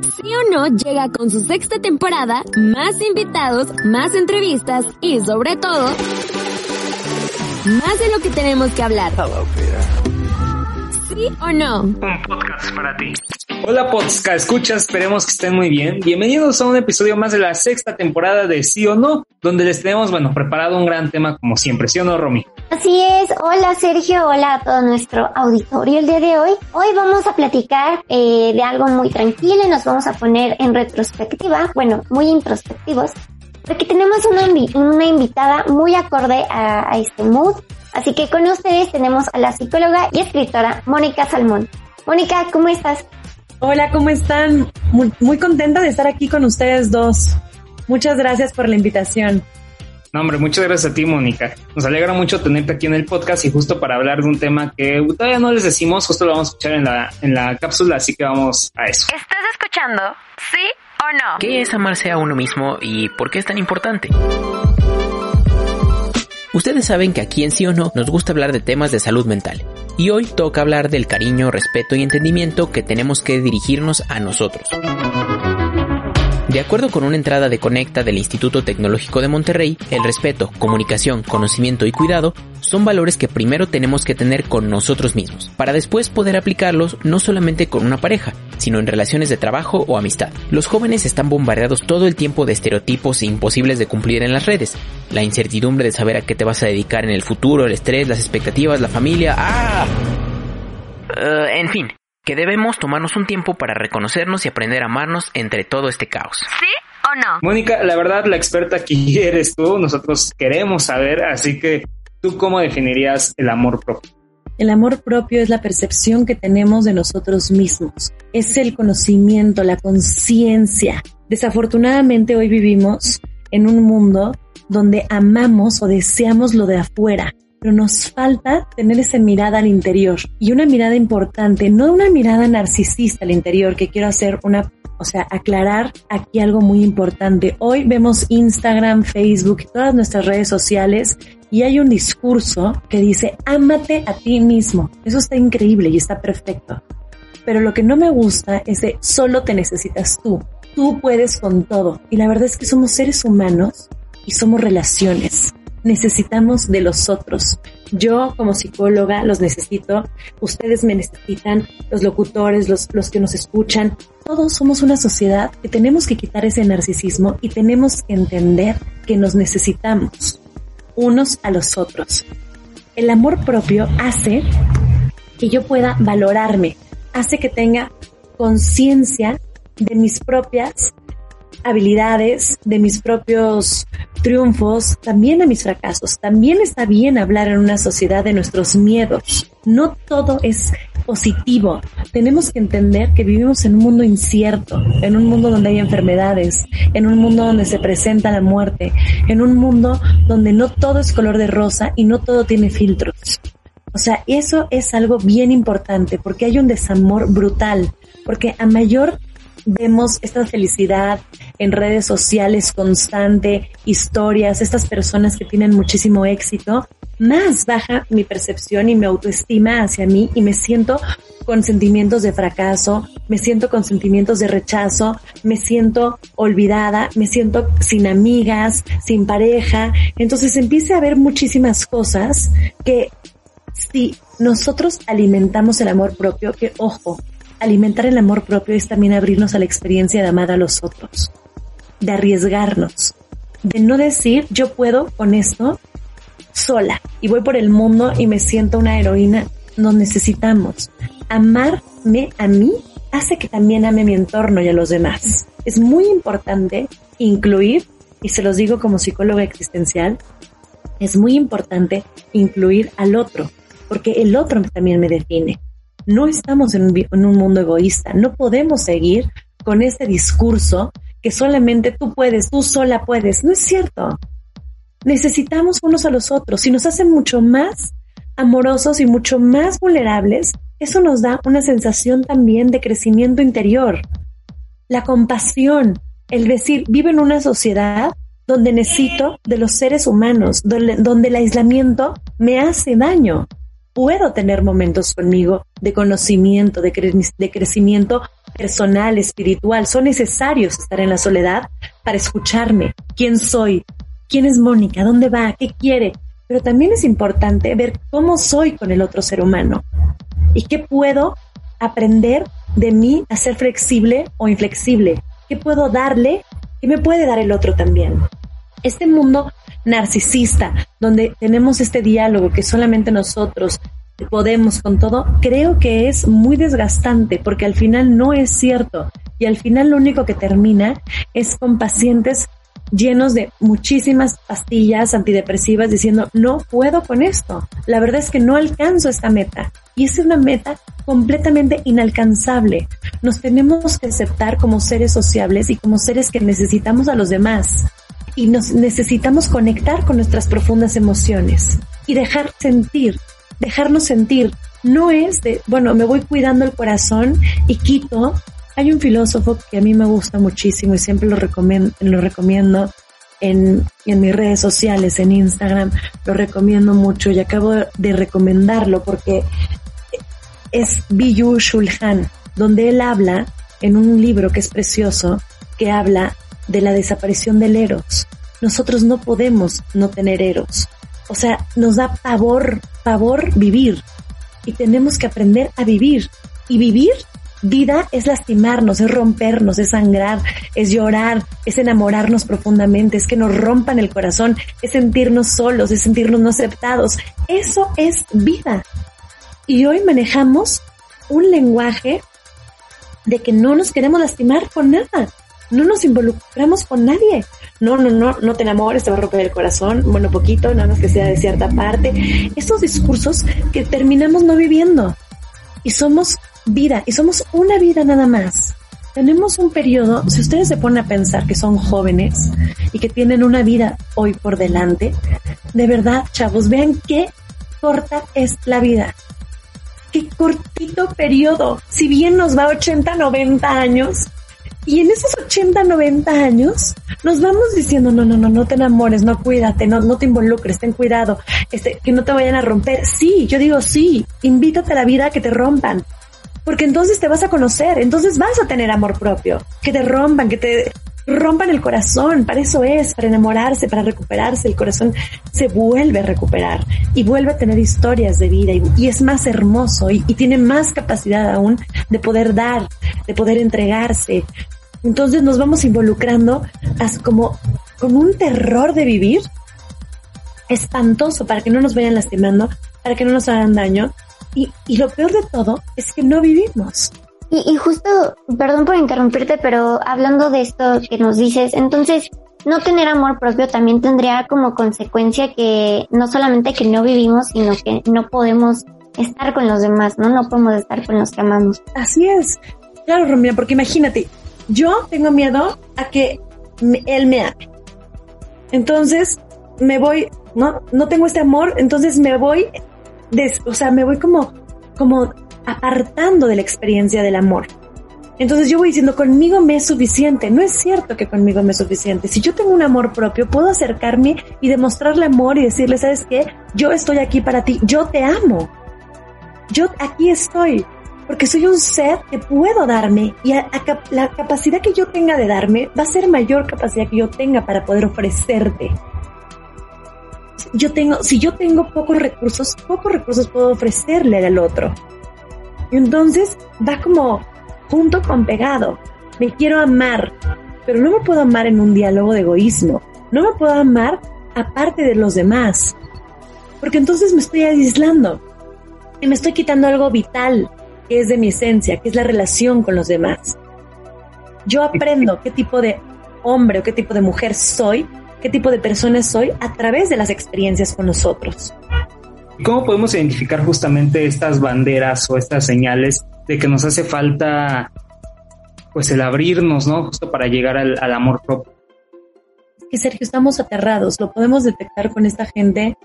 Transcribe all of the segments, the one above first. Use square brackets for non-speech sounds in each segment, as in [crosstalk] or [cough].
Sí o no llega con su sexta temporada, más invitados, más entrevistas y sobre todo, más de lo que tenemos que hablar. ¿Sí o no? Un podcast para ti. Hola podcast, escucha, esperemos que estén muy bien. Bienvenidos a un episodio más de la sexta temporada de Sí o No, donde les tenemos, bueno, preparado un gran tema como siempre, ¿sí o no, Romy? Así es, hola Sergio, hola a todo nuestro auditorio el día de hoy. Hoy vamos a platicar eh, de algo muy tranquilo y nos vamos a poner en retrospectiva, bueno, muy introspectivos, porque tenemos una, una invitada muy acorde a, a este mood. Así que con ustedes tenemos a la psicóloga y escritora Mónica Salmón. Mónica, ¿cómo estás? Hola, ¿cómo están? Muy, muy, contenta de estar aquí con ustedes dos. Muchas gracias por la invitación. No, hombre, muchas gracias a ti, Mónica. Nos alegra mucho tenerte aquí en el podcast y justo para hablar de un tema que todavía no les decimos, justo lo vamos a escuchar en la, en la cápsula, así que vamos a eso. ¿Estás escuchando? ¿Sí o no? ¿Qué es amarse a uno mismo y por qué es tan importante? Ustedes saben que aquí en Sí o No nos gusta hablar de temas de salud mental. Y hoy toca hablar del cariño, respeto y entendimiento que tenemos que dirigirnos a nosotros. De acuerdo con una entrada de Conecta del Instituto Tecnológico de Monterrey, el respeto, comunicación, conocimiento y cuidado son valores que primero tenemos que tener con nosotros mismos, para después poder aplicarlos no solamente con una pareja, sino en relaciones de trabajo o amistad. Los jóvenes están bombardeados todo el tiempo de estereotipos imposibles de cumplir en las redes. La incertidumbre de saber a qué te vas a dedicar en el futuro, el estrés, las expectativas, la familia. ¡Ah! Uh, en fin, que debemos tomarnos un tiempo para reconocernos y aprender a amarnos entre todo este caos. ¿Sí o no? Mónica, la verdad, la experta aquí [laughs] eres tú, nosotros queremos saber, así que ¿tú cómo definirías el amor propio? El amor propio es la percepción que tenemos de nosotros mismos, es el conocimiento, la conciencia. Desafortunadamente hoy vivimos en un mundo donde amamos o deseamos lo de afuera, pero nos falta tener esa mirada al interior y una mirada importante, no una mirada narcisista al interior, que quiero hacer una, o sea, aclarar aquí algo muy importante. Hoy vemos Instagram, Facebook, todas nuestras redes sociales y hay un discurso que dice, ámate a ti mismo. Eso está increíble y está perfecto. Pero lo que no me gusta es de solo te necesitas tú. Tú puedes con todo. Y la verdad es que somos seres humanos y somos relaciones necesitamos de los otros. Yo como psicóloga los necesito, ustedes me necesitan, los locutores, los, los que nos escuchan. Todos somos una sociedad que tenemos que quitar ese narcisismo y tenemos que entender que nos necesitamos unos a los otros. El amor propio hace que yo pueda valorarme, hace que tenga conciencia de mis propias habilidades, de mis propios triunfos, también de mis fracasos. También está bien hablar en una sociedad de nuestros miedos. No todo es positivo. Tenemos que entender que vivimos en un mundo incierto, en un mundo donde hay enfermedades, en un mundo donde se presenta la muerte, en un mundo donde no todo es color de rosa y no todo tiene filtros. O sea, eso es algo bien importante porque hay un desamor brutal, porque a mayor vemos esta felicidad en redes sociales constante, historias, estas personas que tienen muchísimo éxito, más baja mi percepción y mi autoestima hacia mí y me siento con sentimientos de fracaso, me siento con sentimientos de rechazo, me siento olvidada, me siento sin amigas, sin pareja. Entonces empieza a haber muchísimas cosas que si nosotros alimentamos el amor propio, que ojo, alimentar el amor propio es también abrirnos a la experiencia de amar a los otros, de arriesgarnos, de no decir yo puedo con esto sola y voy por el mundo y me siento una heroína. Nos necesitamos. Amarme a mí hace que también ame mi entorno y a los demás. Es muy importante incluir, y se los digo como psicóloga existencial, es muy importante incluir al otro, porque el otro también me define. No estamos en un, mundo egoísta, no podemos seguir con ese discurso que solamente tú puedes, tú sola puedes. No es cierto. Necesitamos unos a los otros y nos hace mucho más amorosos y mucho más vulnerables. Eso nos da una sensación también de crecimiento interior. La compasión, el decir, vivo en una sociedad donde necesito de los seres humanos, donde el aislamiento me hace daño puedo tener momentos conmigo de conocimiento, de, cre de crecimiento personal, espiritual. Son necesarios estar en la soledad para escucharme. ¿Quién soy? ¿Quién es Mónica? ¿Dónde va? ¿Qué quiere? Pero también es importante ver cómo soy con el otro ser humano y qué puedo aprender de mí a ser flexible o inflexible. ¿Qué puedo darle? ¿Qué me puede dar el otro también? Este mundo narcisista, donde tenemos este diálogo que solamente nosotros podemos con todo, creo que es muy desgastante porque al final no es cierto y al final lo único que termina es con pacientes llenos de muchísimas pastillas antidepresivas diciendo no puedo con esto. La verdad es que no alcanzo esta meta y es una meta completamente inalcanzable. Nos tenemos que aceptar como seres sociables y como seres que necesitamos a los demás y nos necesitamos conectar con nuestras profundas emociones y dejar sentir, dejarnos sentir. No es de, bueno, me voy cuidando el corazón y quito. Hay un filósofo que a mí me gusta muchísimo y siempre lo recomiendo, lo recomiendo en, en mis redes sociales, en Instagram, lo recomiendo mucho y acabo de recomendarlo porque es Biyu Shulhan, donde él habla en un libro que es precioso, que habla de la desaparición del Eros. Nosotros no podemos no tener Eros. O sea, nos da pavor, pavor vivir. Y tenemos que aprender a vivir. Y vivir, vida es lastimarnos, es rompernos, es sangrar, es llorar, es enamorarnos profundamente, es que nos rompan el corazón, es sentirnos solos, es sentirnos no aceptados. Eso es vida. Y hoy manejamos un lenguaje de que no nos queremos lastimar con nada no nos involucramos con nadie. No, no, no, no te enamores, te va a romper el corazón, bueno, poquito, nada más que sea de cierta parte. Estos discursos que terminamos no viviendo. Y somos vida, y somos una vida nada más. Tenemos un periodo, si ustedes se ponen a pensar que son jóvenes y que tienen una vida hoy por delante, de verdad, chavos, vean qué corta es la vida. Qué cortito periodo. Si bien nos va 80, 90 años, y en esos 80, 90 años nos vamos diciendo, no, no, no, no te enamores, no cuídate, no, no te involucres, ten cuidado, este, que no te vayan a romper. Sí, yo digo sí, invítate a la vida a que te rompan. Porque entonces te vas a conocer, entonces vas a tener amor propio, que te rompan, que te rompan el corazón, para eso es, para enamorarse, para recuperarse, el corazón se vuelve a recuperar y vuelve a tener historias de vida y, es más hermoso y, tiene más capacidad aún de poder dar, de poder entregarse. Entonces nos vamos involucrando como con un terror de vivir espantoso para que no nos vayan lastimando, para que no nos hagan daño. Y, y lo peor de todo es que no vivimos. Y, justo, perdón por interrumpirte, pero hablando de esto que nos dices, entonces, no tener amor propio también tendría como consecuencia que no solamente que no vivimos, sino que no podemos estar con los demás, ¿no? No podemos estar con los que amamos. Así es. Claro, Romina, porque imagínate, yo tengo miedo a que él me ame. Entonces, me voy, no, no tengo este amor, entonces me voy, o sea, me voy como, como apartando de la experiencia del amor. Entonces yo voy diciendo, conmigo me es suficiente. No es cierto que conmigo me es suficiente. Si yo tengo un amor propio, puedo acercarme y demostrarle amor y decirle, ¿sabes qué? Yo estoy aquí para ti, yo te amo. Yo aquí estoy, porque soy un ser que puedo darme y la capacidad que yo tenga de darme va a ser mayor capacidad que yo tenga para poder ofrecerte. Yo tengo, si yo tengo pocos recursos, pocos recursos puedo ofrecerle al otro. Entonces va como junto con pegado. Me quiero amar, pero no me puedo amar en un diálogo de egoísmo. No me puedo amar aparte de los demás. Porque entonces me estoy aislando y me estoy quitando algo vital, que es de mi esencia, que es la relación con los demás. Yo aprendo qué tipo de hombre o qué tipo de mujer soy, qué tipo de persona soy a través de las experiencias con nosotros. ¿Cómo podemos identificar justamente estas banderas o estas señales de que nos hace falta pues el abrirnos, ¿no? Justo para llegar al, amor propio. Que Sergio, estamos aterrados, lo podemos detectar con esta gente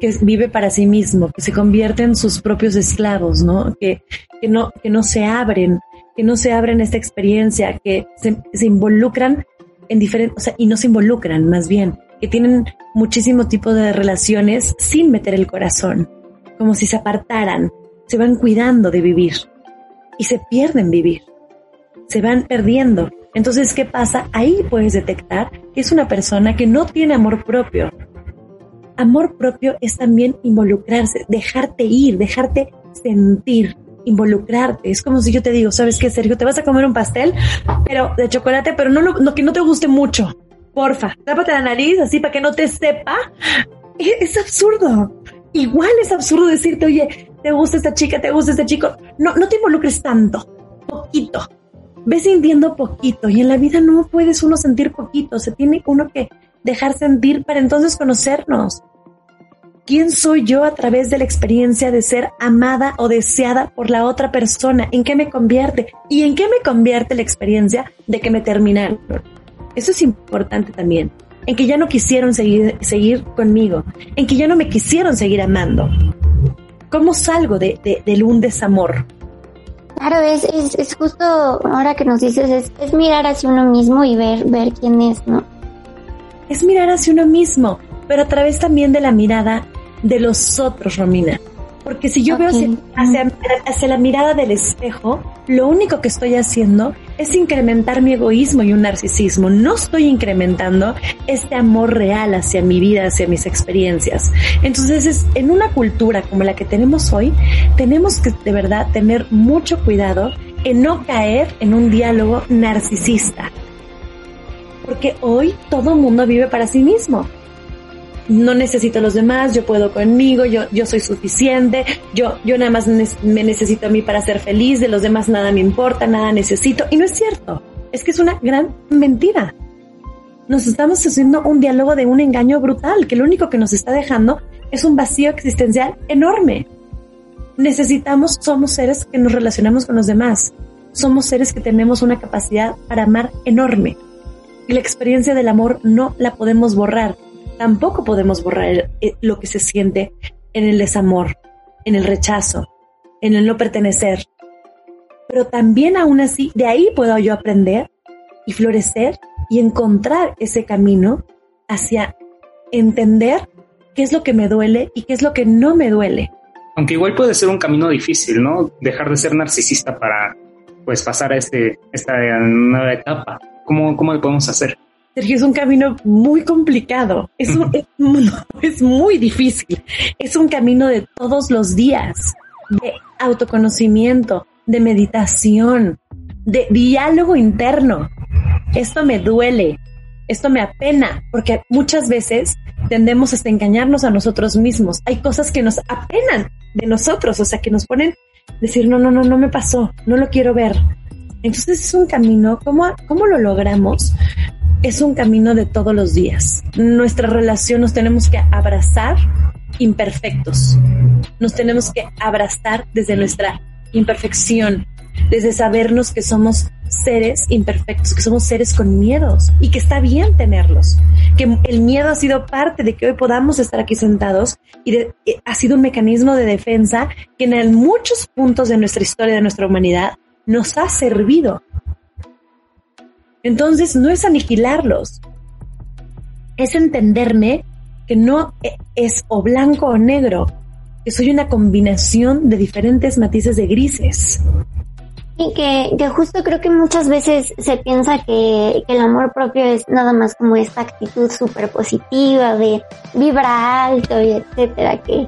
que vive para sí mismo, que se convierte en sus propios esclavos, ¿no? Que, que no, que no se abren, que no se abren esta experiencia, que se, involucran en diferentes, o y no se involucran más bien, que tienen muchísimo tipo de relaciones sin meter el corazón, como si se apartaran, se van cuidando de vivir y se pierden vivir. se van perdiendo. Entonces, ¿qué pasa? Ahí puedes detectar que es una persona que no tiene amor propio. Amor propio es también involucrarse, dejarte ir, dejarte sentir, involucrarte. Es como si yo te digo, ¿sabes qué, Sergio? Te vas a comer un pastel, pero de chocolate, pero no, no que no te guste mucho. Porfa, tápate la nariz así para que no te sepa. Es, es absurdo. Igual es absurdo decirte, oye, te gusta esta chica, te gusta este chico. No, no te involucres tanto, poquito. Ves sintiendo poquito y en la vida no puedes uno sentir poquito, se tiene uno que dejar sentir para entonces conocernos. ¿Quién soy yo a través de la experiencia de ser amada o deseada por la otra persona? ¿En qué me convierte? ¿Y en qué me convierte la experiencia de que me terminaron? Eso es importante también. En que ya no quisieron seguir, seguir conmigo. En que ya no me quisieron seguir amando. ¿Cómo salgo de, de, un desamor? Claro, es, es, es, justo ahora que nos dices, es, es mirar hacia uno mismo y ver, ver quién es, ¿no? Es mirar hacia uno mismo, pero a través también de la mirada de los otros, Romina. Porque si yo veo hacia, la mirada del espejo, lo único que estoy haciendo es incrementar mi egoísmo y un narcisismo. No estoy incrementando este amor real hacia mi vida, hacia mis experiencias. Entonces, es, en una cultura como la que tenemos hoy, tenemos que de verdad tener mucho cuidado en no caer en un diálogo narcisista. Porque hoy todo el mundo vive para sí mismo no necesito a los demás, yo puedo conmigo, yo, yo soy suficiente, yo, yo nada más me necesito a mí para ser feliz, de los demás nada me importa, nada necesito. Y no es cierto, es que es una gran mentira. Nos estamos haciendo un diálogo de un engaño brutal, que lo único que nos está dejando es un vacío existencial enorme. Necesitamos, somos seres que nos relacionamos con los demás. Somos seres que tenemos una capacidad para amar enorme. Y la experiencia del amor no la podemos borrar tampoco podemos borrar eh, lo que se siente en el desamor, en el rechazo, en el no pertenecer. Pero también aún así, de ahí puedo yo aprender y florecer y encontrar ese camino hacia entender qué es lo que me duele y qué es lo que no me duele. Aunque igual puede ser un camino difícil, ¿no? Dejar de ser narcisista para pues pasar a este, esta nueva etapa. ¿Cómo, cómo lo podemos hacer? Sergio, es un camino muy complicado, es, [laughs] es, muy difícil, es un camino de todos los días, de autoconocimiento, de meditación, de diálogo interno. Esto me duele, esto me apena, porque muchas veces tendemos hasta engañarnos a nosotros mismos. Hay cosas que nos apenan de nosotros, o sea, que nos ponen decir, no, no, no, no me pasó, no lo quiero ver. Entonces es un camino, ¿cómo, cómo lo logramos? Es un camino de todos los días. Nuestra relación nos tenemos que abrazar imperfectos. Nos tenemos que abrazar desde nuestra imperfección, desde sabernos que somos seres imperfectos, que somos seres con miedos y que está bien tenerlos, que el miedo ha sido parte de que hoy podamos estar aquí sentados y eh, ha sido un mecanismo de defensa que en muchos puntos de nuestra historia, de nuestra humanidad, nos ha servido entonces no es aniquilarlos, es entenderme que no es o blanco o negro, que soy una combinación de diferentes matices de grises. Y que, que justo creo que muchas veces se piensa que, que el amor propio es nada más como esta actitud súper positiva de vibra alto y etcétera, que,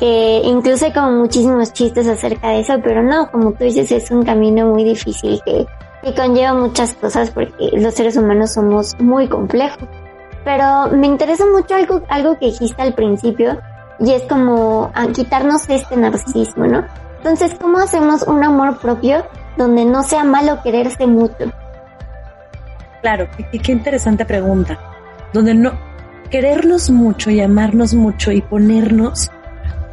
que incluso hay como muchísimos chistes acerca de eso, pero no, como tú dices, es un camino muy difícil que, y conlleva muchas cosas porque los seres humanos somos muy complejos. Pero me interesa mucho algo, algo que dijiste al principio y es como a quitarnos este narcisismo, ¿no? Entonces, ¿cómo hacemos un amor propio donde no sea malo quererse mucho? Claro, y qué interesante pregunta. Donde no querernos mucho y amarnos mucho y ponernos,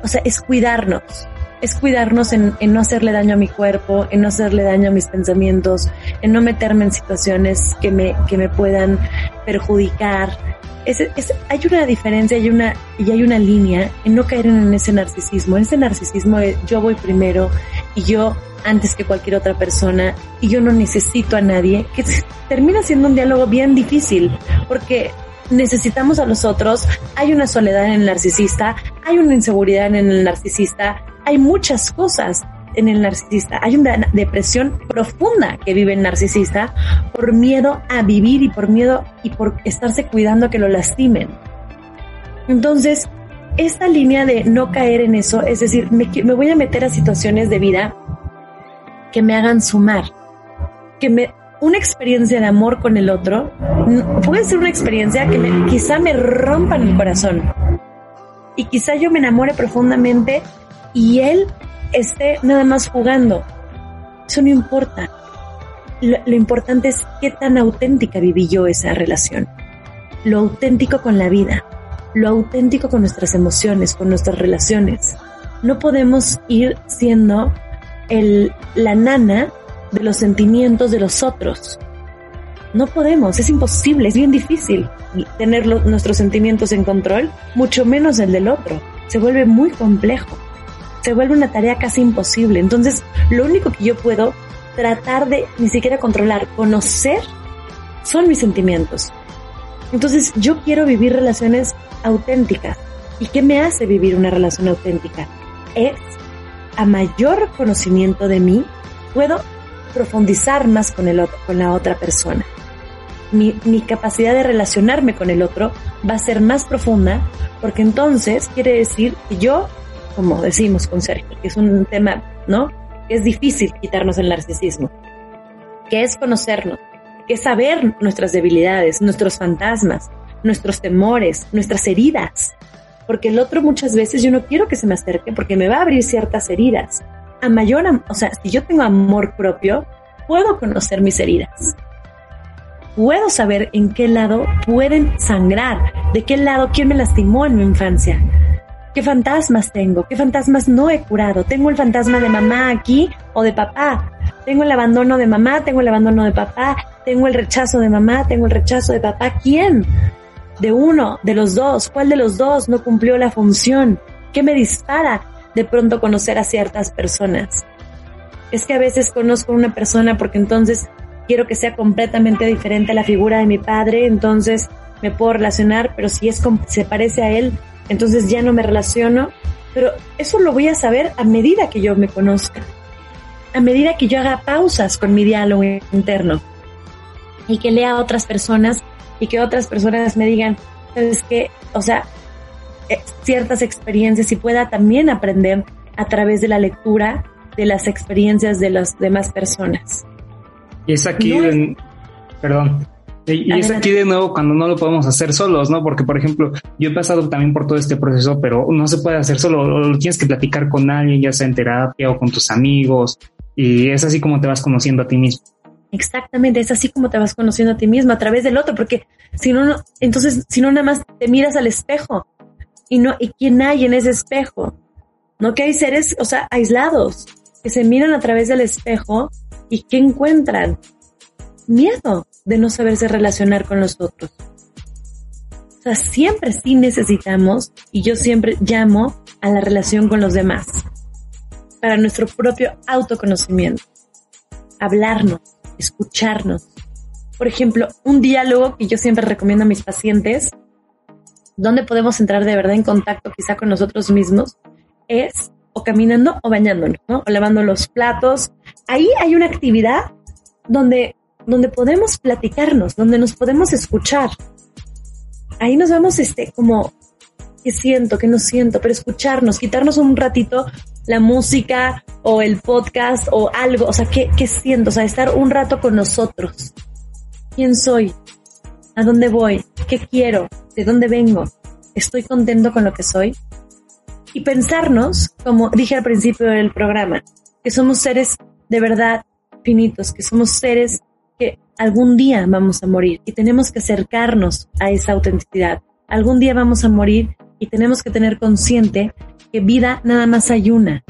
o sea, es cuidarnos es cuidarnos en, no hacerle daño a mi cuerpo, en no hacerle daño a mis pensamientos, en no meterme en situaciones que me, que me puedan perjudicar. Es, hay una diferencia hay una, y hay una línea en no caer en ese narcisismo. En ese narcisismo de yo voy primero y yo antes que cualquier otra persona y yo no necesito a nadie, que [laughs] termina siendo un diálogo bien difícil porque necesitamos a los otros, hay una soledad en el narcisista, hay una inseguridad en el narcisista, hay muchas cosas en el narcisista. Hay una depresión profunda que vive el narcisista por miedo a vivir y por miedo y por estarse cuidando que lo lastimen. Entonces, esta línea de no caer en eso, es decir, me, me voy a meter a situaciones de vida que me hagan sumar, que una experiencia de amor con el otro puede ser una experiencia que quizá me rompa en el corazón y quizá yo me enamore profundamente y él esté nada más jugando. Eso no importa. Lo, importante es qué tan auténtica viví yo esa relación. Lo auténtico con la vida, lo auténtico con nuestras emociones, con nuestras relaciones. No podemos ir siendo el, la nana de los sentimientos de los otros. No podemos, es imposible, es bien difícil tener nuestros sentimientos en control, mucho menos el del otro. Se vuelve muy complejo, se vuelve una tarea casi imposible. Entonces, lo único que yo puedo tratar de ni siquiera controlar, conocer, son mis sentimientos. Entonces, yo quiero vivir relaciones auténticas. ¿Y qué me hace vivir una relación auténtica? Es a mayor conocimiento de mí, puedo profundizar más con, el otro, con la otra persona. Mi, mi, capacidad de relacionarme con el otro va a ser más profunda porque entonces quiere decir que yo, como decimos con Sergio, que es un tema, ¿no? Que es difícil quitarnos el narcisismo, que es conocernos, que es saber nuestras debilidades, nuestros fantasmas, nuestros temores, nuestras heridas. Porque el otro muchas veces yo no quiero que se me acerque porque me va a abrir ciertas heridas a mayor, o sea, si yo tengo amor propio, puedo conocer mis heridas. Puedo saber en qué lado pueden sangrar, de qué lado quién me lastimó en mi infancia, qué fantasmas tengo, qué fantasmas no he curado. Tengo el fantasma de mamá aquí o de papá. Tengo el abandono de mamá, tengo el abandono de papá, tengo el rechazo de mamá, tengo el rechazo de papá. ¿Quién? De uno, de los dos. ¿Cuál de los dos no cumplió la función? ¿Qué me dispara? de pronto conocer a ciertas personas. Es que a veces conozco a una persona porque entonces quiero que sea completamente diferente a la figura de mi padre, entonces me puedo relacionar, pero si es se parece a él, entonces ya no me relaciono. Pero eso lo voy a saber a medida que yo me conozca, a medida que yo haga pausas con mi diálogo interno y que lea a otras personas y que otras personas me digan, es que, o sea, eh, ciertas experiencias y pueda también aprender a través de la lectura de las experiencias de las demás personas. Y es aquí, perdón, y, es aquí de nuevo cuando no lo podemos hacer solos, ¿no? Porque, por ejemplo, yo he pasado también por todo este proceso, pero no se puede hacer solo, lo tienes que platicar con alguien, ya sea en terapia o con tus amigos, y es así como te vas conociendo a ti mismo. Exactamente, es así como te vas conociendo a ti mismo a través del otro, porque si no, entonces, si no nada más te miras al espejo y no, y quién hay en ese espejo. No que hay seres, o sea, aislados, que se miran a través del espejo y que encuentran miedo de no saberse relacionar con los otros. O sea, siempre sí necesitamos, y yo siempre llamo a la relación con los demás, para nuestro propio autoconocimiento. Hablarnos, escucharnos. Por ejemplo, un diálogo que yo siempre recomiendo a mis pacientes donde podemos entrar de verdad en contacto quizá con nosotros mismos, es o caminando o bañándonos, ¿no? O lavando los platos. Ahí hay una actividad donde, donde podemos platicarnos, donde nos podemos escuchar. Ahí nos vamos, este, como, ¿qué siento? ¿Qué no siento? Pero escucharnos, quitarnos un ratito la música o el podcast o algo, o sea, ¿qué, qué siento? O sea, estar un rato con nosotros. ¿Quién soy? ¿A dónde voy? ¿Qué quiero? ¿De dónde vengo? ¿Estoy contento con lo que soy? Y pensarnos, como dije al principio del programa, que somos seres de verdad finitos, que somos seres algún día vamos a morir y tenemos que acercarnos a esa autenticidad. Algún día vamos a morir y tenemos que tener consciente que vida nada más hay una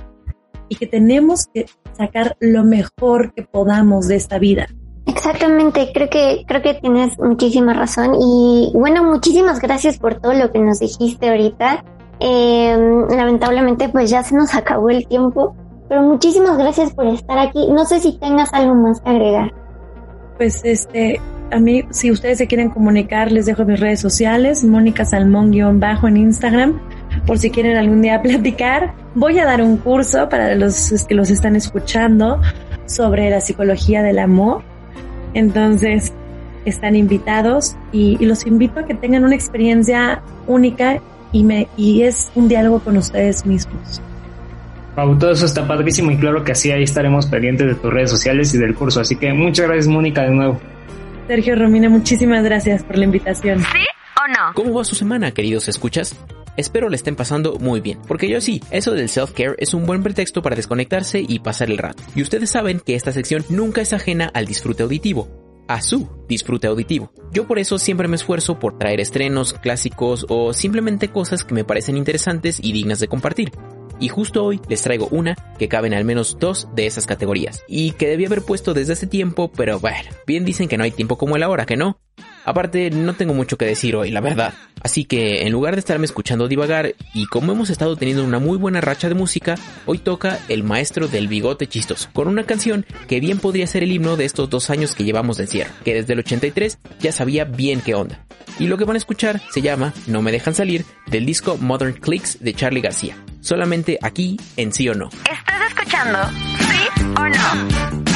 y que tenemos que sacar lo mejor que podamos de esta vida. Exactamente, creo que, creo que tienes muchísima razón y bueno, muchísimas gracias por todo lo que nos dijiste ahorita. Em, lamentablemente pues ya se nos acabó el tiempo, pero muchísimas gracias por estar aquí. No sé si tengas algo más que agregar. Pues este, a mí, si ustedes se quieren comunicar, les dejo mis redes sociales, Mónica Salmón-bajo en Instagram, por si quieren algún día [laughs] platicar. Voy a dar un curso para los que los están escuchando sobre la psicología del amor. Entonces, están invitados y, los invito a que tengan una experiencia única y, me, y es un diálogo con ustedes mismos. Pau, todo eso está padrísimo y claro que así ahí estaremos pendientes de tus redes sociales y del curso. Así que muchas gracias, Mónica, de nuevo. Sergio Romina, muchísimas gracias por la invitación. ¿Sí o no? ¿Cómo va su semana, queridos escuchas? Espero le estén pasando muy bien, porque yo sí, eso del self-care es un buen pretexto para desconectarse y pasar el rato. Y ustedes saben que esta sección nunca es ajena al disfrute auditivo a su disfrute auditivo. Yo por eso siempre me esfuerzo por traer estrenos, clásicos o simplemente cosas que me parecen interesantes y dignas de compartir. Y justo hoy les traigo una que cabe en al menos dos de esas categorías. Y que debía haber puesto desde hace tiempo, pero bueno, bien dicen que no hay tiempo como el ahora, ¿que no? Aparte, no tengo mucho que decir hoy, la verdad. Así que, en lugar de estarme escuchando divagar, y como hemos estado teniendo una muy buena racha de música, hoy toca El Maestro del Bigote Chistoso, con una canción que bien podría ser el himno de estos dos años que llevamos de encierro, que desde el 83 ya sabía bien qué onda. Y lo que van a escuchar se llama No me dejan salir, del disco Modern Clicks de Charlie García. Solamente aquí en Sí o No. ¿Estás escuchando? ¿Sí o no?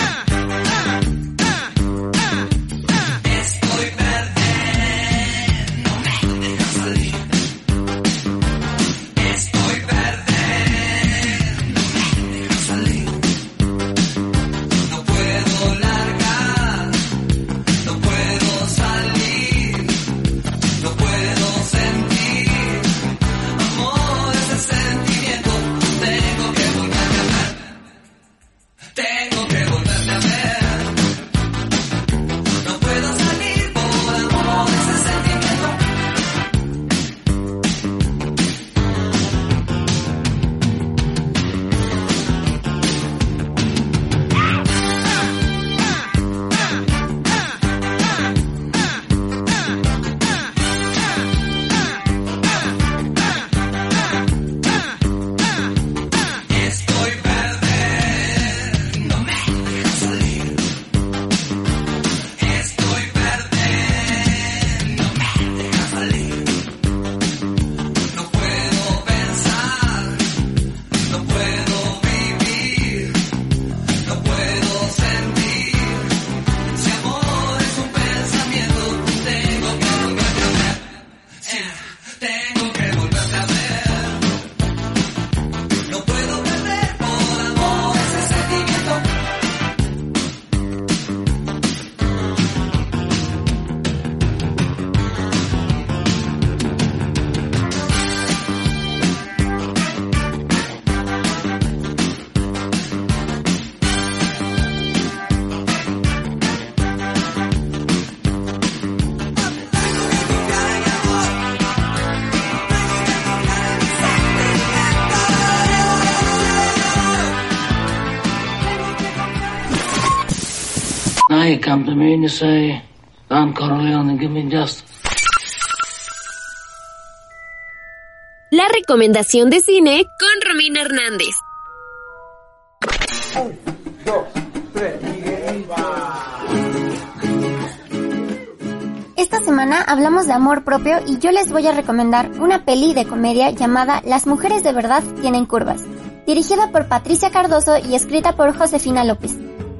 La recomendación de cine con Romina Hernández. Esta semana hablamos de amor propio y yo les voy a recomendar una peli de comedia llamada Las mujeres de verdad tienen curvas, dirigida por Patricia Cardoso y escrita por Josefina López.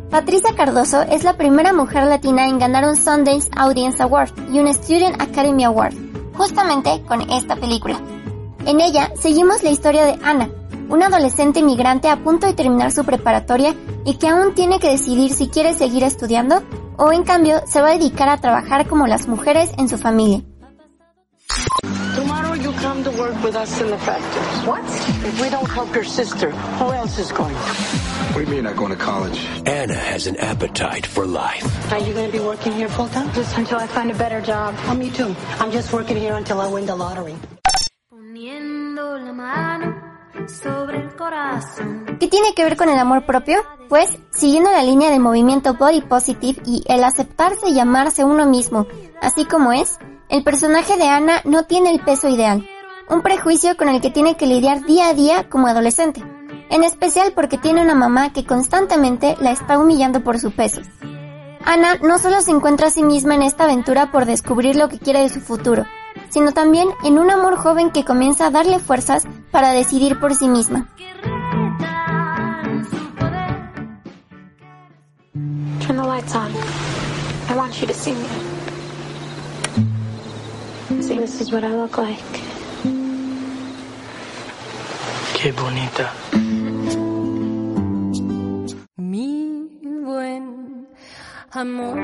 Patricia Cardoso es la primera mujer latina en ganar un Sundance Audience Award y un Student Academy Award, justamente con esta película. En ella seguimos la historia de Ana, una adolescente migrante a punto de terminar su preparatoria y que aún tiene que decidir si quiere seguir estudiando o en cambio se va a dedicar a trabajar como las mujeres en su familia. come to work with us in the factory. What? If we don't help your sister, who else is going? What do you mean not going to college? Anna has an appetite for life. Are you going to be working here full time? Just until I find a better job. Oh, me too. I'm just working here until I win the lottery. ¿Qué tiene que ver con el amor propio? Pues, siguiendo la línea del movimiento Body Positive y el aceptarse y llamarse uno mismo, así como es, el personaje de Ana no tiene el peso ideal un prejuicio con el que tiene que lidiar día a día como adolescente, en especial porque tiene una mamá que constantemente la está humillando por su peso. Ana no solo se encuentra a sí misma en esta aventura por descubrir lo que quiere de su futuro, sino también en un amor joven que comienza a darle fuerzas para decidir por sí misma. Turn the lights on. I want you to see me. See, this is what I look like. Qué bonita. Amor.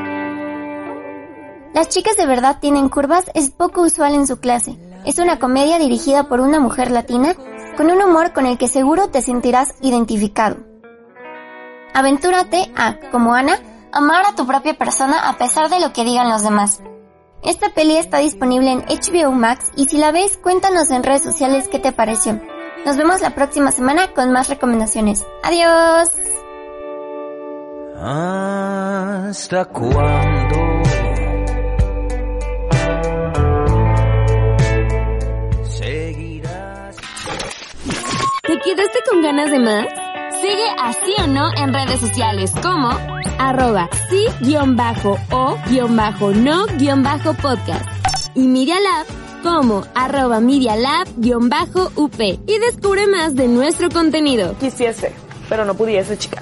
Las chicas de verdad tienen curvas es poco usual en su clase. Es una comedia dirigida por una mujer latina con un humor con el que seguro te sentirás identificado. Aventúrate a, como Ana, amar a tu propia persona a pesar de lo que digan los demás. Esta peli está disponible en HBO Max y si la ves, cuéntanos en redes sociales qué te pareció. Nos vemos la próxima semana con más recomendaciones. Adiós. ¿Hasta cuándo? Seguirás. ¿Te quedaste con ganas de más? Sigue así o no en redes sociales como arroba sí-o-no-podcast y Media Lab como arroba Media Lab-up y descubre más de nuestro contenido. Quisiese, pero no pudiese, chica.